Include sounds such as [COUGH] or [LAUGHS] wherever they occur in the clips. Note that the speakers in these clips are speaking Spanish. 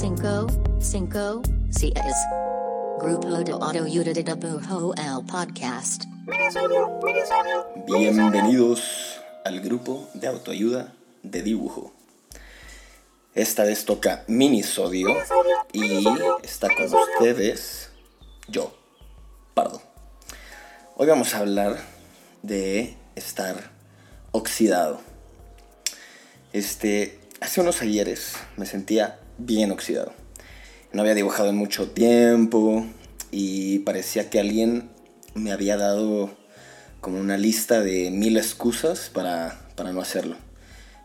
Cinco, seis. Grupo de Autoayuda de Dibujo el podcast. Bienvenidos al grupo de autoayuda de dibujo. Esta vez toca minisodio y está con ustedes yo, Pardo. Hoy vamos a hablar de estar oxidado. Este, hace unos ayeres me sentía bien oxidado no había dibujado en mucho tiempo y parecía que alguien me había dado como una lista de mil excusas para, no hacerlo.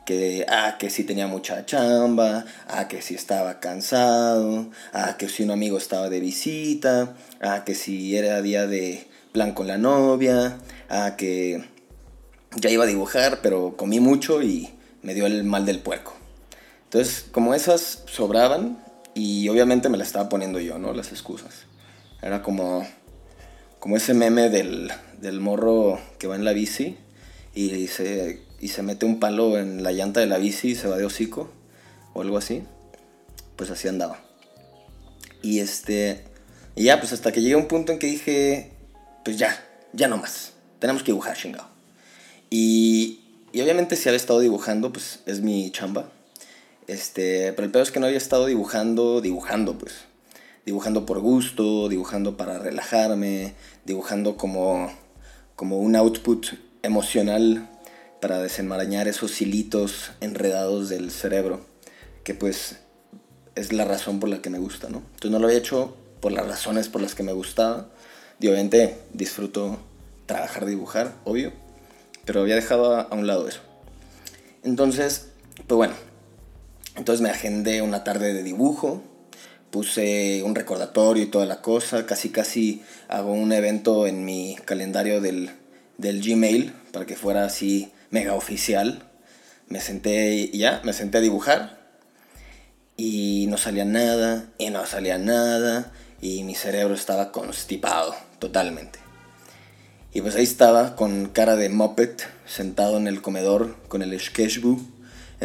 Que, ah, que si tenía mucha chamba, ah, que si estaba cansado, ah, que si un amigo estaba de visita, ah, que si era día de plan con la novia, ah, que ya iba a dibujar, pero comí mucho y me dio el mal del puerco. Entonces, como esas sobraban, y obviamente me la estaba poniendo yo, ¿no? Las excusas. Era como, como ese meme del, del morro que va en la bici y se, y se mete un palo en la llanta de la bici y se va de hocico o algo así. Pues así andaba. Y este. Y ya, pues hasta que llegué a un punto en que dije, pues ya, ya no más. Tenemos que dibujar, chingado. Y, y obviamente si había estado dibujando, pues es mi chamba. Este, pero el peor es que no había estado dibujando, dibujando, pues. Dibujando por gusto, dibujando para relajarme, dibujando como, como un output emocional para desenmarañar esos hilitos enredados del cerebro, que pues es la razón por la que me gusta, ¿no? Entonces no lo había hecho por las razones por las que me gustaba. Y obviamente disfruto trabajar, dibujar, obvio, pero había dejado a, a un lado eso. Entonces, pues bueno, entonces me agendé una tarde de dibujo, puse un recordatorio y toda la cosa, casi casi hago un evento en mi calendario del, Gmail para que fuera así mega oficial. Me senté ya, me senté a dibujar y no salía nada, y no salía nada, y mi cerebro estaba constipado totalmente. Y pues ahí estaba con cara de moped, sentado en el comedor con el sketchbook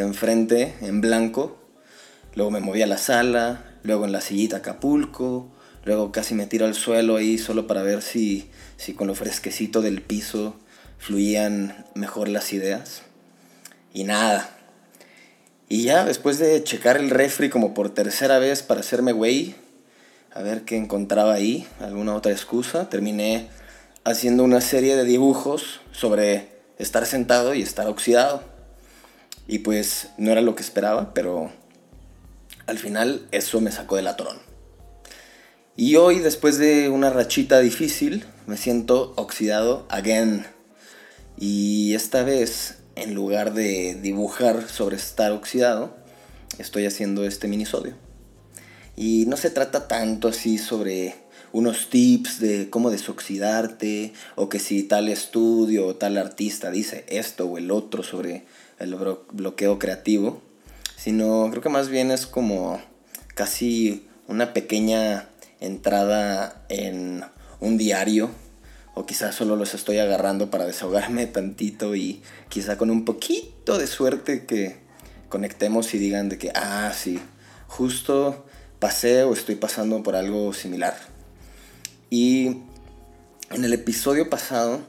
enfrente, en blanco. Luego me moví a la sala, luego en la sillita Acapulco, luego casi me tiro al suelo ahí solo para ver si, si con lo fresquecito del piso fluían mejor las ideas. Y nada. Y ya después de checar el refri como por tercera vez para hacerme güey, a ver qué encontraba ahí, alguna otra excusa, terminé haciendo una serie de dibujos sobre estar sentado y estar oxidado. Y pues no era lo que esperaba, pero al final eso me sacó del atorón. Y hoy, después de una rachita difícil, me siento oxidado again. Y esta vez, en lugar de dibujar sobre estar oxidado, estoy haciendo este minisodio. Y no se trata tanto así sobre unos tips de cómo desoxidarte o que si tal estudio o tal artista dice esto o el otro sobre el bloqueo creativo, sino creo que más bien es como casi una pequeña entrada en un diario o quizás solo los estoy agarrando para desahogarme [LAUGHS] tantito y quizá con un poquito de suerte que conectemos y digan de que, ah, sí, justo pasé o estoy pasando por algo similar. Y en el episodio pasado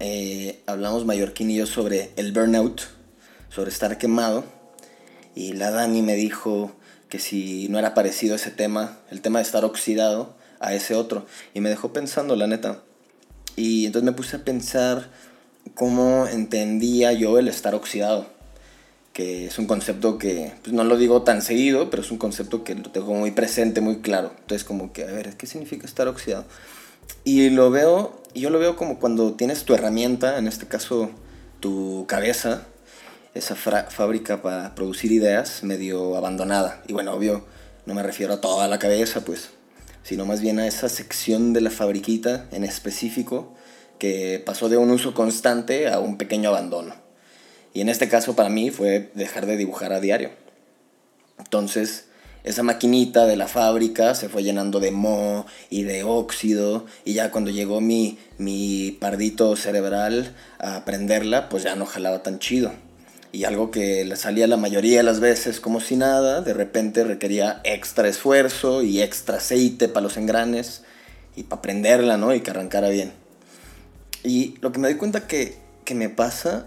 eh, hablamos Mallorquín y yo sobre el burnout sobre estar quemado. Y la Dani me dijo que si no era parecido ese tema, el tema de estar oxidado, a ese otro. Y me dejó pensando, la neta. Y entonces me puse a pensar cómo entendía yo el estar oxidado. Que es un concepto que pues, no lo digo tan seguido, pero es un concepto que lo tengo muy presente, muy claro. Entonces, como que, a ver, ¿qué significa estar oxidado? Y lo veo, yo lo veo como cuando tienes tu herramienta, en este caso tu cabeza, esa fábrica para producir ideas medio abandonada. Y bueno, obvio, no me refiero a toda la cabeza, pues, sino más bien a esa sección de la fabriquita en específico que pasó de un uso constante a un pequeño abandono. Y en este caso para mí fue dejar de dibujar a diario. Entonces, esa maquinita de la fábrica se fue llenando de moho y de óxido y ya cuando llegó mi, mi pardito cerebral a prenderla, pues ya no jalaba tan chido. Y algo que le salía la mayoría de las veces como si nada, de repente requería extra esfuerzo y extra aceite para los engranes y para prenderla, ¿no? Y que arrancara bien. Y lo que me doy cuenta que, que me pasa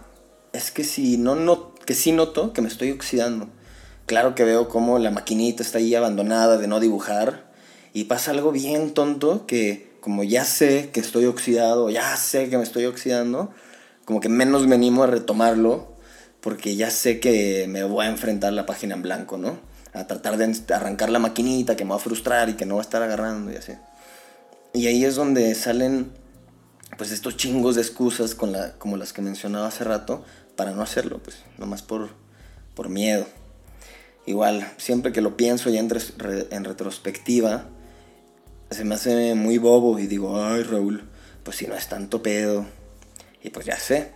es que si no, no que sí noto que me estoy oxidando Claro que veo como la maquinita está ahí abandonada de no dibujar y pasa algo bien tonto que como ya sé que estoy oxidado, ya sé que me estoy oxidando, como que menos me animo a retomarlo porque ya sé que me voy a enfrentar la página en blanco, ¿no? A tratar de arrancar la maquinita que me va a frustrar y que no va a estar agarrando y así. Y ahí es donde salen pues estos chingos de excusas con la, como las que mencionaba hace rato para no hacerlo, pues nomás por, por miedo. Igual, siempre que lo pienso ya en, en retrospectiva, se me hace muy bobo y digo, ay Raúl, pues si no es tanto pedo. Y pues ya sé.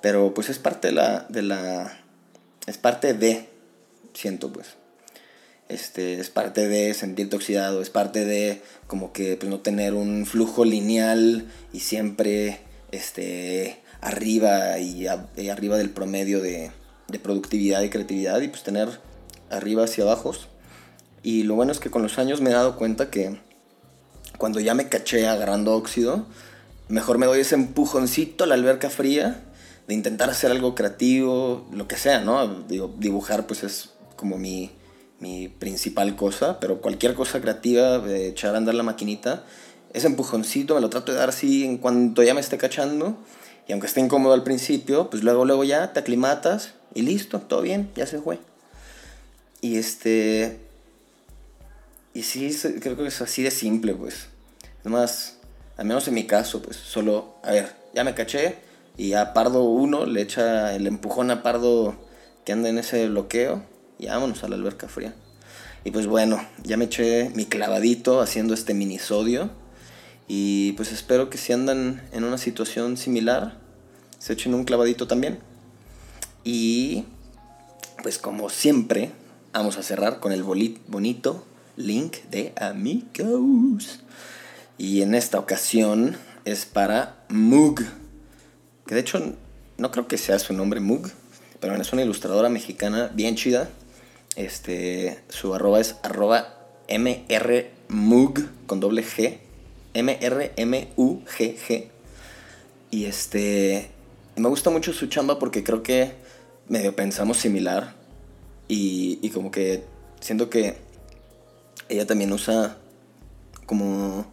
Pero pues es parte de la. De la es parte de. Siento pues. Este, es parte de sentirte oxidado, es parte de como que pues, no tener un flujo lineal y siempre este, arriba y, arriba del promedio de, productividad y creatividad y pues tener arriba hacia abajo. Y lo bueno es que con los años me he dado cuenta que cuando ya me caché agarrando óxido, mejor me doy ese empujoncito a la alberca fría de intentar hacer algo creativo, lo que sea, ¿no? Dibujar pues es como mi, principal cosa, pero cualquier cosa creativa, de echar a andar la maquinita, ese empujoncito me lo trato de dar así en cuanto ya me esté cachando. Y aunque esté incómodo al principio, pues luego, luego ya te aclimatas y listo, todo bien, ya se fue. Y este. Y sí, creo que es así de simple, pues. Es más, al menos en mi caso, pues solo, a ver, ya me caché y a Pardo 1 le echa el empujón a Pardo que anda en ese bloqueo y vámonos a la alberca fría. Y pues bueno, ya me eché mi clavadito haciendo este minisodio y pues espero que si andan en una situación similar, se echen un clavadito también. Y pues como siempre, vamos a cerrar con el bonito link de amigos. Y en esta ocasión es para Mug. Que de hecho no creo que sea su nombre Mug. Pero es una ilustradora mexicana bien chida. Este, su arroba es arroba mrmug con doble G. M-R-M-U-G-G. Y este, me gusta mucho su chamba porque creo que medio pensamos similar y, como que siento que ella también usa como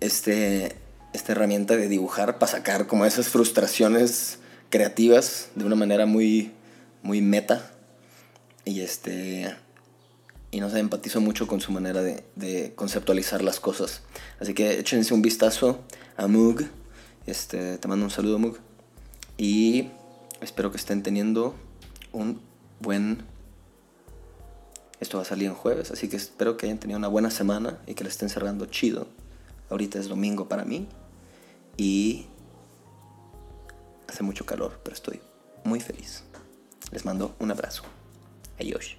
este, esta herramienta de dibujar para sacar como esas frustraciones creativas de una manera muy, muy meta. Y este. Y no sé, empatizo mucho con su manera de, de, conceptualizar las cosas. Así que échense un vistazo a Moog. Este, te mando un saludo, Moog. Y espero que estén teniendo un buen... Esto va a salir en jueves, así que espero que hayan tenido una buena semana y que la estén cerrando chido. Ahorita es domingo para mí y hace mucho calor, pero estoy muy feliz. Les mando un abrazo. Adiós.